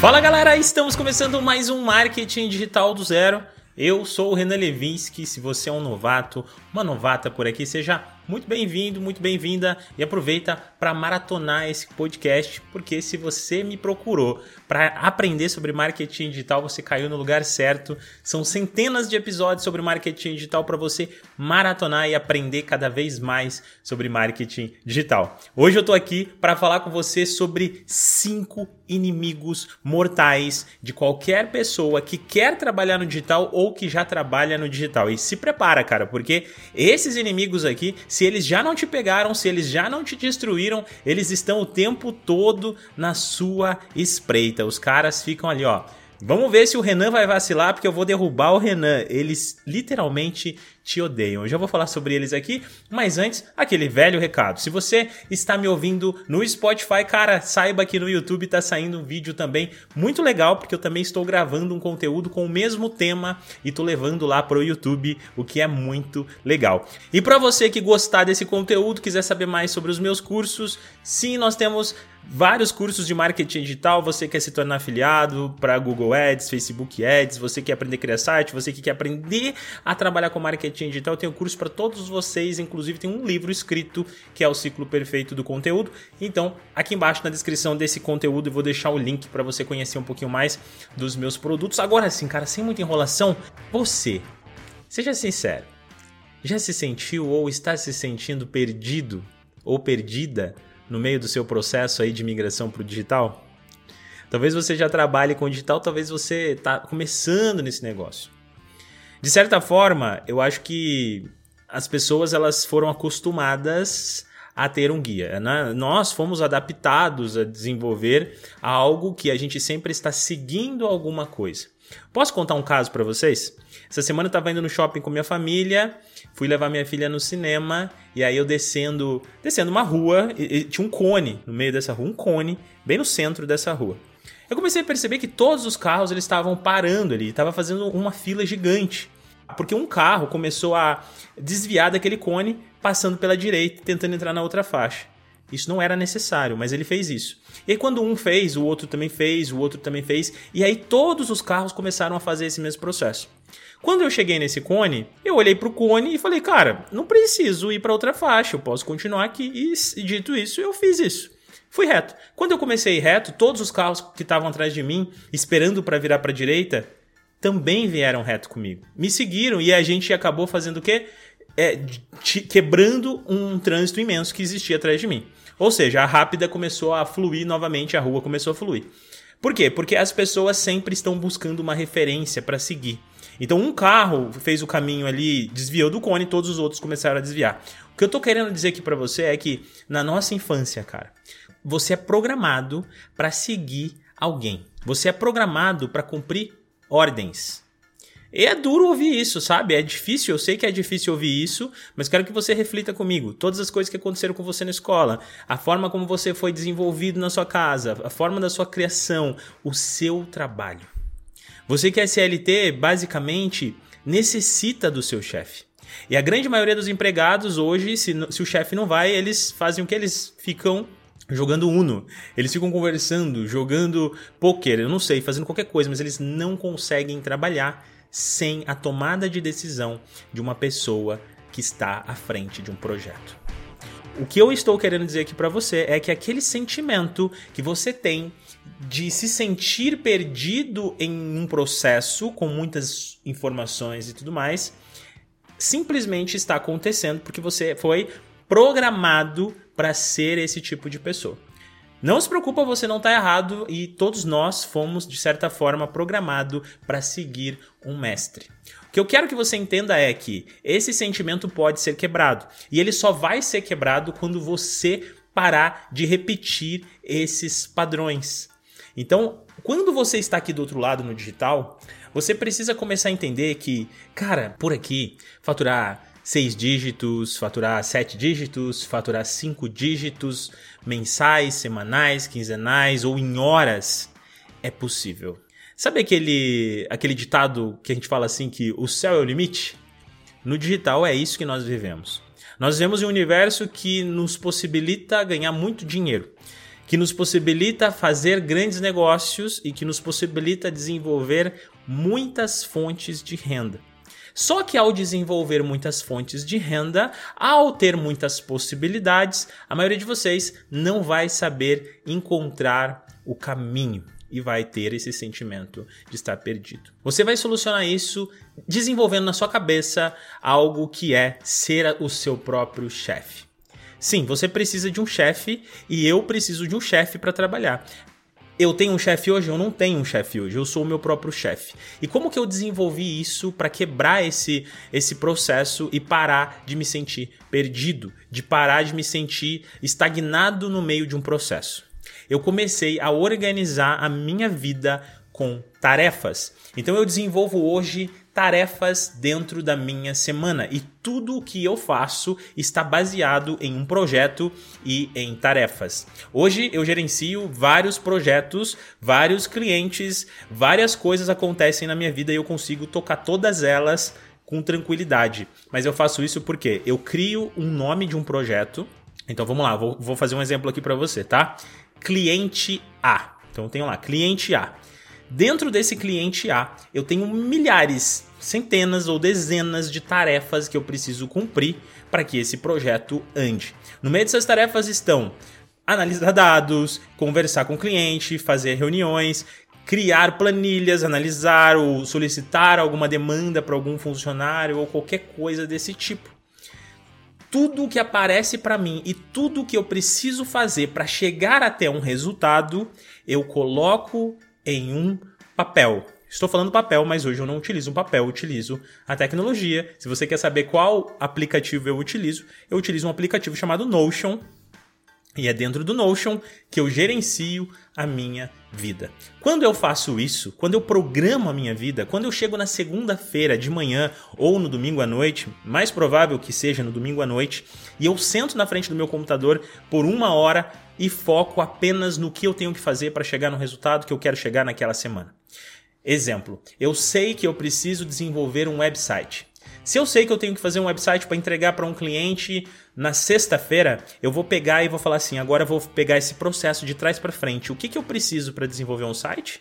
Fala galera, estamos começando mais um Marketing Digital do Zero. Eu sou o Renan Levinsky. Se você é um novato, uma novata por aqui, seja muito bem-vindo, muito bem-vinda e aproveita para maratonar esse podcast, porque se você me procurou para aprender sobre marketing digital, você caiu no lugar certo. São centenas de episódios sobre marketing digital para você maratonar e aprender cada vez mais sobre marketing digital. Hoje eu estou aqui para falar com você sobre cinco inimigos mortais de qualquer pessoa que quer trabalhar no digital ou que já trabalha no digital. E se prepara, cara, porque esses inimigos aqui, se eles já não te pegaram, se eles já não te destruíram, eles estão o tempo todo na sua espreita. Os caras ficam ali, ó. Vamos ver se o Renan vai vacilar, porque eu vou derrubar o Renan. Eles literalmente te odeiam. Eu já vou falar sobre eles aqui, mas antes, aquele velho recado. Se você está me ouvindo no Spotify, cara, saiba que no YouTube está saindo um vídeo também muito legal, porque eu também estou gravando um conteúdo com o mesmo tema e tô levando lá pro YouTube, o que é muito legal. E para você que gostar desse conteúdo, quiser saber mais sobre os meus cursos, sim, nós temos vários cursos de marketing digital. Você quer se tornar afiliado para Google Ads, Facebook Ads, você quer aprender a criar site, você que quer aprender a trabalhar com marketing digital, eu tenho curso para todos vocês, inclusive tem um livro escrito que é o ciclo perfeito do conteúdo. Então, aqui embaixo na descrição desse conteúdo eu vou deixar o link para você conhecer um pouquinho mais dos meus produtos. Agora sim, cara, sem muita enrolação, você, seja sincero, já se sentiu ou está se sentindo perdido ou perdida no meio do seu processo aí de migração para o digital? Talvez você já trabalhe com digital, talvez você está começando nesse negócio. De certa forma, eu acho que as pessoas elas foram acostumadas a ter um guia. Né? Nós fomos adaptados a desenvolver algo que a gente sempre está seguindo alguma coisa. Posso contar um caso para vocês? Essa semana eu estava indo no shopping com minha família, fui levar minha filha no cinema e aí eu descendo, descendo uma rua, e, e tinha um cone no meio dessa rua, um cone bem no centro dessa rua. Eu comecei a perceber que todos os carros eles estavam parando ali, estava fazendo uma fila gigante. Porque um carro começou a desviar daquele cone, passando pela direita, tentando entrar na outra faixa. Isso não era necessário, mas ele fez isso. E aí, quando um fez, o outro também fez, o outro também fez, e aí todos os carros começaram a fazer esse mesmo processo. Quando eu cheguei nesse cone, eu olhei para o cone e falei, cara, não preciso ir para outra faixa, eu posso continuar aqui. E dito isso, eu fiz isso. Fui reto. Quando eu comecei reto, todos os carros que estavam atrás de mim, esperando para virar para direita, também vieram reto comigo. Me seguiram e a gente acabou fazendo o quê? É, quebrando um trânsito imenso que existia atrás de mim. Ou seja, a rápida começou a fluir novamente, a rua começou a fluir. Por quê? Porque as pessoas sempre estão buscando uma referência para seguir. Então, um carro fez o caminho ali, desviou do cone, todos os outros começaram a desviar. O que eu tô querendo dizer aqui para você é que na nossa infância, cara, você é programado para seguir alguém. Você é programado para cumprir ordens. E é duro ouvir isso, sabe? É difícil, eu sei que é difícil ouvir isso, mas quero que você reflita comigo. Todas as coisas que aconteceram com você na escola, a forma como você foi desenvolvido na sua casa, a forma da sua criação, o seu trabalho. Você que é CLT, basicamente, necessita do seu chefe. E a grande maioria dos empregados hoje, se, se o chefe não vai, eles fazem o que? Eles ficam jogando Uno. Eles ficam conversando, jogando poker, eu não sei, fazendo qualquer coisa, mas eles não conseguem trabalhar sem a tomada de decisão de uma pessoa que está à frente de um projeto. O que eu estou querendo dizer aqui para você é que aquele sentimento que você tem de se sentir perdido em um processo com muitas informações e tudo mais, simplesmente está acontecendo porque você foi programado para ser esse tipo de pessoa. Não se preocupa, você não está errado e todos nós fomos, de certa forma, programados para seguir um mestre. O que eu quero que você entenda é que esse sentimento pode ser quebrado e ele só vai ser quebrado quando você parar de repetir esses padrões. Então, quando você está aqui do outro lado no digital, você precisa começar a entender que, cara, por aqui, faturar seis dígitos, faturar sete dígitos, faturar cinco dígitos mensais, semanais, quinzenais ou em horas, é possível. Sabe aquele, aquele ditado que a gente fala assim que o céu é o limite? No digital é isso que nós vivemos. Nós vivemos em um universo que nos possibilita ganhar muito dinheiro que nos possibilita fazer grandes negócios e que nos possibilita desenvolver muitas fontes de renda. Só que ao desenvolver muitas fontes de renda, ao ter muitas possibilidades, a maioria de vocês não vai saber encontrar o caminho e vai ter esse sentimento de estar perdido. Você vai solucionar isso desenvolvendo na sua cabeça algo que é ser o seu próprio chefe. Sim, você precisa de um chefe e eu preciso de um chefe para trabalhar. Eu tenho um chefe hoje? Eu não tenho um chefe hoje. Eu sou o meu próprio chefe. E como que eu desenvolvi isso para quebrar esse, esse processo e parar de me sentir perdido, de parar de me sentir estagnado no meio de um processo? Eu comecei a organizar a minha vida com tarefas. Então eu desenvolvo hoje tarefas dentro da minha semana e tudo o que eu faço está baseado em um projeto e em tarefas. Hoje eu gerencio vários projetos, vários clientes, várias coisas acontecem na minha vida e eu consigo tocar todas elas com tranquilidade. Mas eu faço isso porque eu crio um nome de um projeto. Então vamos lá, vou, vou fazer um exemplo aqui para você, tá? Cliente A. Então eu tenho lá, cliente A. Dentro desse cliente A, eu tenho milhares, centenas ou dezenas de tarefas que eu preciso cumprir para que esse projeto ande. No meio dessas tarefas estão analisar dados, conversar com o cliente, fazer reuniões, criar planilhas, analisar ou solicitar alguma demanda para algum funcionário ou qualquer coisa desse tipo. Tudo que aparece para mim e tudo que eu preciso fazer para chegar até um resultado, eu coloco em um papel. Estou falando papel, mas hoje eu não utilizo um papel, utilizo a tecnologia. Se você quer saber qual aplicativo eu utilizo, eu utilizo um aplicativo chamado Notion. E é dentro do Notion que eu gerencio a minha vida. Quando eu faço isso, quando eu programo a minha vida, quando eu chego na segunda-feira de manhã ou no domingo à noite, mais provável que seja no domingo à noite, e eu sento na frente do meu computador por uma hora e foco apenas no que eu tenho que fazer para chegar no resultado que eu quero chegar naquela semana. Exemplo, eu sei que eu preciso desenvolver um website. Se eu sei que eu tenho que fazer um website para entregar para um cliente na sexta-feira, eu vou pegar e vou falar assim: agora eu vou pegar esse processo de trás para frente. O que, que eu preciso para desenvolver um site?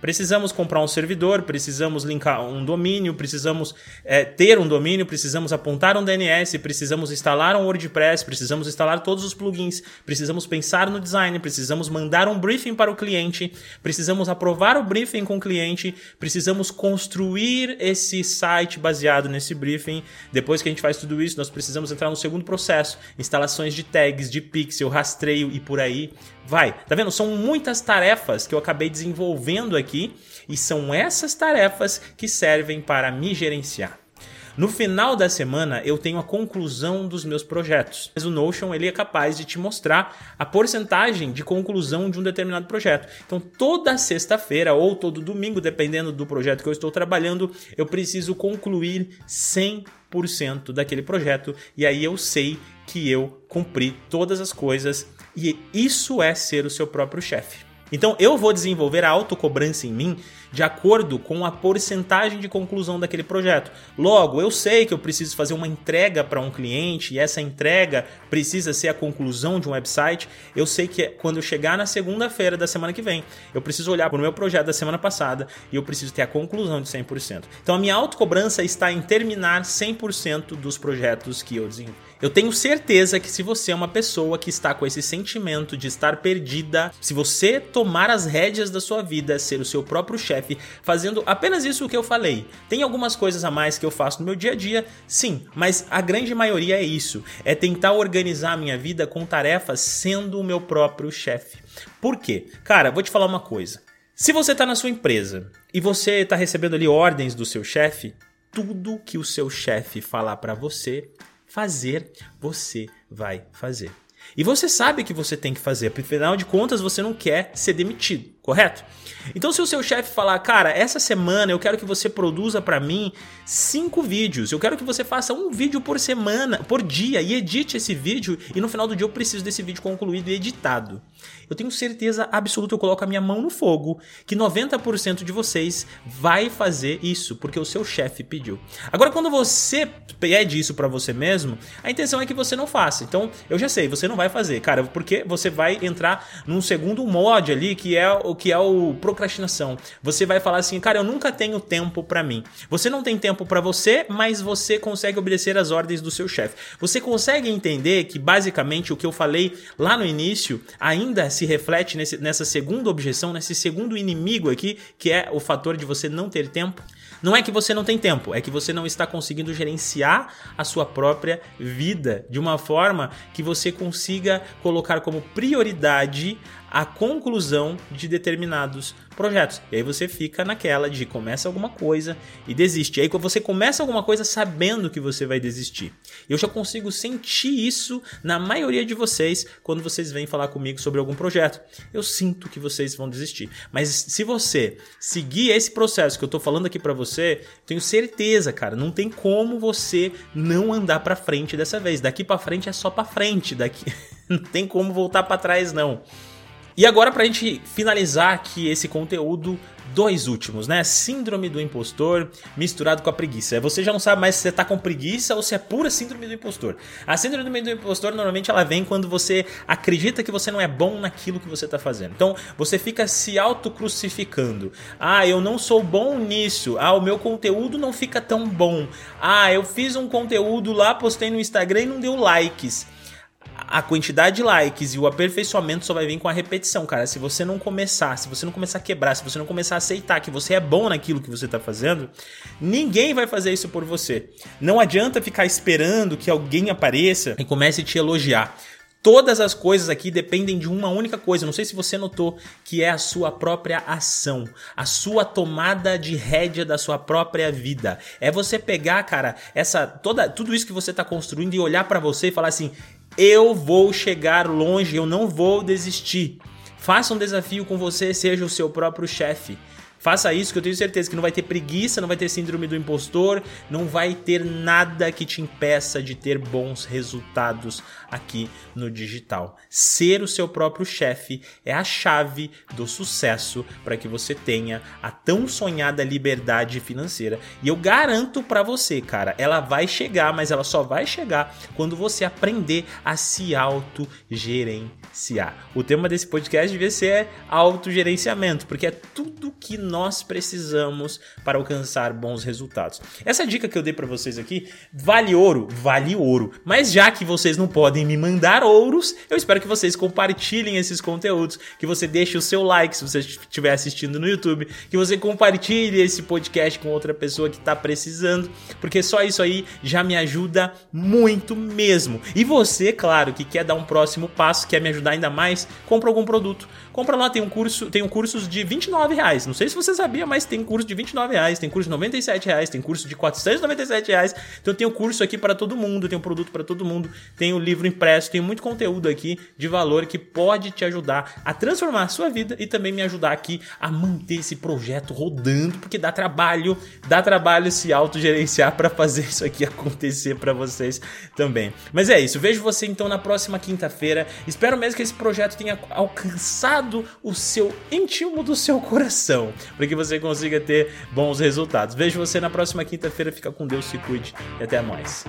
Precisamos comprar um servidor, precisamos linkar um domínio, precisamos é, ter um domínio, precisamos apontar um DNS, precisamos instalar um WordPress, precisamos instalar todos os plugins, precisamos pensar no design, precisamos mandar um briefing para o cliente, precisamos aprovar o briefing com o cliente, precisamos construir esse site baseado nesse briefing. Depois que a gente faz tudo isso, nós precisamos entrar no segundo processo: instalações de tags, de pixel, rastreio e por aí vai. Tá vendo? São muitas tarefas que eu acabei desenvolvendo aqui e são essas tarefas que servem para me gerenciar. No final da semana eu tenho a conclusão dos meus projetos. Mas o Notion ele é capaz de te mostrar a porcentagem de conclusão de um determinado projeto. Então toda sexta-feira ou todo domingo, dependendo do projeto que eu estou trabalhando, eu preciso concluir 100% daquele projeto e aí eu sei que eu cumpri todas as coisas e isso é ser o seu próprio chefe. Então eu vou desenvolver a autocobrança em mim de acordo com a porcentagem de conclusão daquele projeto. Logo, eu sei que eu preciso fazer uma entrega para um cliente e essa entrega precisa ser a conclusão de um website. Eu sei que quando eu chegar na segunda-feira da semana que vem, eu preciso olhar para o meu projeto da semana passada e eu preciso ter a conclusão de 100%. Então a minha autocobrança está em terminar 100% dos projetos que eu desenvolvo. Eu tenho certeza que se você é uma pessoa que está com esse sentimento de estar perdida, se você tomar as rédeas da sua vida, ser o seu próprio chefe, fazendo apenas isso que eu falei. Tem algumas coisas a mais que eu faço no meu dia a dia, sim, mas a grande maioria é isso, é tentar organizar a minha vida com tarefas sendo o meu próprio chefe. Por quê? Cara, vou te falar uma coisa. Se você está na sua empresa e você está recebendo ali ordens do seu chefe, tudo que o seu chefe falar para você fazer, você vai fazer. E você sabe que você tem que fazer, afinal de contas você não quer ser demitido. correto? Então, se o seu chefe falar, cara, essa semana eu quero que você produza para mim cinco vídeos, eu quero que você faça um vídeo por semana, por dia, e edite esse vídeo, e no final do dia eu preciso desse vídeo concluído e editado. Eu tenho certeza absoluta, eu coloco a minha mão no fogo, que 90% de vocês vai fazer isso, porque o seu chefe pediu. Agora, quando você pede isso para você mesmo, a intenção é que você não faça. Então, eu já sei, você não vai fazer, cara, porque você vai entrar num segundo mod ali, que é o que é o procrastinação. Você vai falar assim, cara, eu nunca tenho tempo para mim. Você não tem tempo para você, mas você consegue obedecer às ordens do seu chefe. Você consegue entender que basicamente o que eu falei lá no início ainda se reflete nesse, nessa segunda objeção, nesse segundo inimigo aqui, que é o fator de você não ter tempo? Não é que você não tem tempo, é que você não está conseguindo gerenciar a sua própria vida de uma forma que você consiga colocar como prioridade a conclusão de determinados projetos. E aí você fica naquela de começa alguma coisa e desiste. E aí você começa alguma coisa sabendo que você vai desistir. Eu já consigo sentir isso na maioria de vocês quando vocês vêm falar comigo sobre algum projeto. Eu sinto que vocês vão desistir. Mas se você seguir esse processo que eu tô falando aqui para você, tenho certeza, cara, não tem como você não andar para frente dessa vez. Daqui para frente é só para frente, daqui não tem como voltar para trás não. E agora, pra gente finalizar aqui esse conteúdo, dois últimos, né? Síndrome do impostor misturado com a preguiça. Você já não sabe mais se você tá com preguiça ou se é pura síndrome do impostor. A síndrome do impostor normalmente ela vem quando você acredita que você não é bom naquilo que você tá fazendo. Então, você fica se auto-crucificando. Ah, eu não sou bom nisso. Ah, o meu conteúdo não fica tão bom. Ah, eu fiz um conteúdo lá, postei no Instagram e não deu likes a quantidade de likes e o aperfeiçoamento só vai vir com a repetição, cara. Se você não começar, se você não começar a quebrar, se você não começar a aceitar que você é bom naquilo que você está fazendo, ninguém vai fazer isso por você. Não adianta ficar esperando que alguém apareça e comece a te elogiar. Todas as coisas aqui dependem de uma única coisa. Não sei se você notou que é a sua própria ação, a sua tomada de rédea da sua própria vida. É você pegar, cara, essa toda tudo isso que você está construindo e olhar para você e falar assim: eu vou chegar longe, eu não vou desistir. Faça um desafio com você, seja o seu próprio chefe. Faça isso que eu tenho certeza que não vai ter preguiça, não vai ter síndrome do impostor, não vai ter nada que te impeça de ter bons resultados aqui no digital. Ser o seu próprio chefe é a chave do sucesso para que você tenha a tão sonhada liberdade financeira. E eu garanto para você, cara, ela vai chegar, mas ela só vai chegar quando você aprender a se autogerenciar. O tema desse podcast devia ser autogerenciamento, porque é tudo que nós precisamos para alcançar bons resultados. Essa dica que eu dei para vocês aqui vale ouro, vale ouro. Mas já que vocês não podem me mandar ouros, eu espero que vocês compartilhem esses conteúdos, que você deixe o seu like se você estiver assistindo no YouTube, que você compartilhe esse podcast com outra pessoa que está precisando, porque só isso aí já me ajuda muito mesmo. E você, claro, que quer dar um próximo passo, quer me ajudar ainda mais, compra algum produto. Compra lá, tem um curso, tem um cursos de 29 reais. Não sei se você sabia, mas tem curso de 29 reais, tem curso de 97 reais, tem curso de 497 reais. Então tem o curso aqui para todo mundo, tem um produto para todo mundo, tem o livro impresso, tem muito conteúdo aqui de valor que pode te ajudar a transformar a sua vida e também me ajudar aqui a manter esse projeto rodando, porque dá trabalho, dá trabalho se autogerenciar para fazer isso aqui acontecer para vocês também. Mas é isso, vejo você então na próxima quinta-feira. Espero mesmo que esse projeto tenha alcançado o seu íntimo do seu coração, para que você consiga ter bons resultados. Vejo você na próxima quinta-feira. Fica com Deus, se cuide e até mais.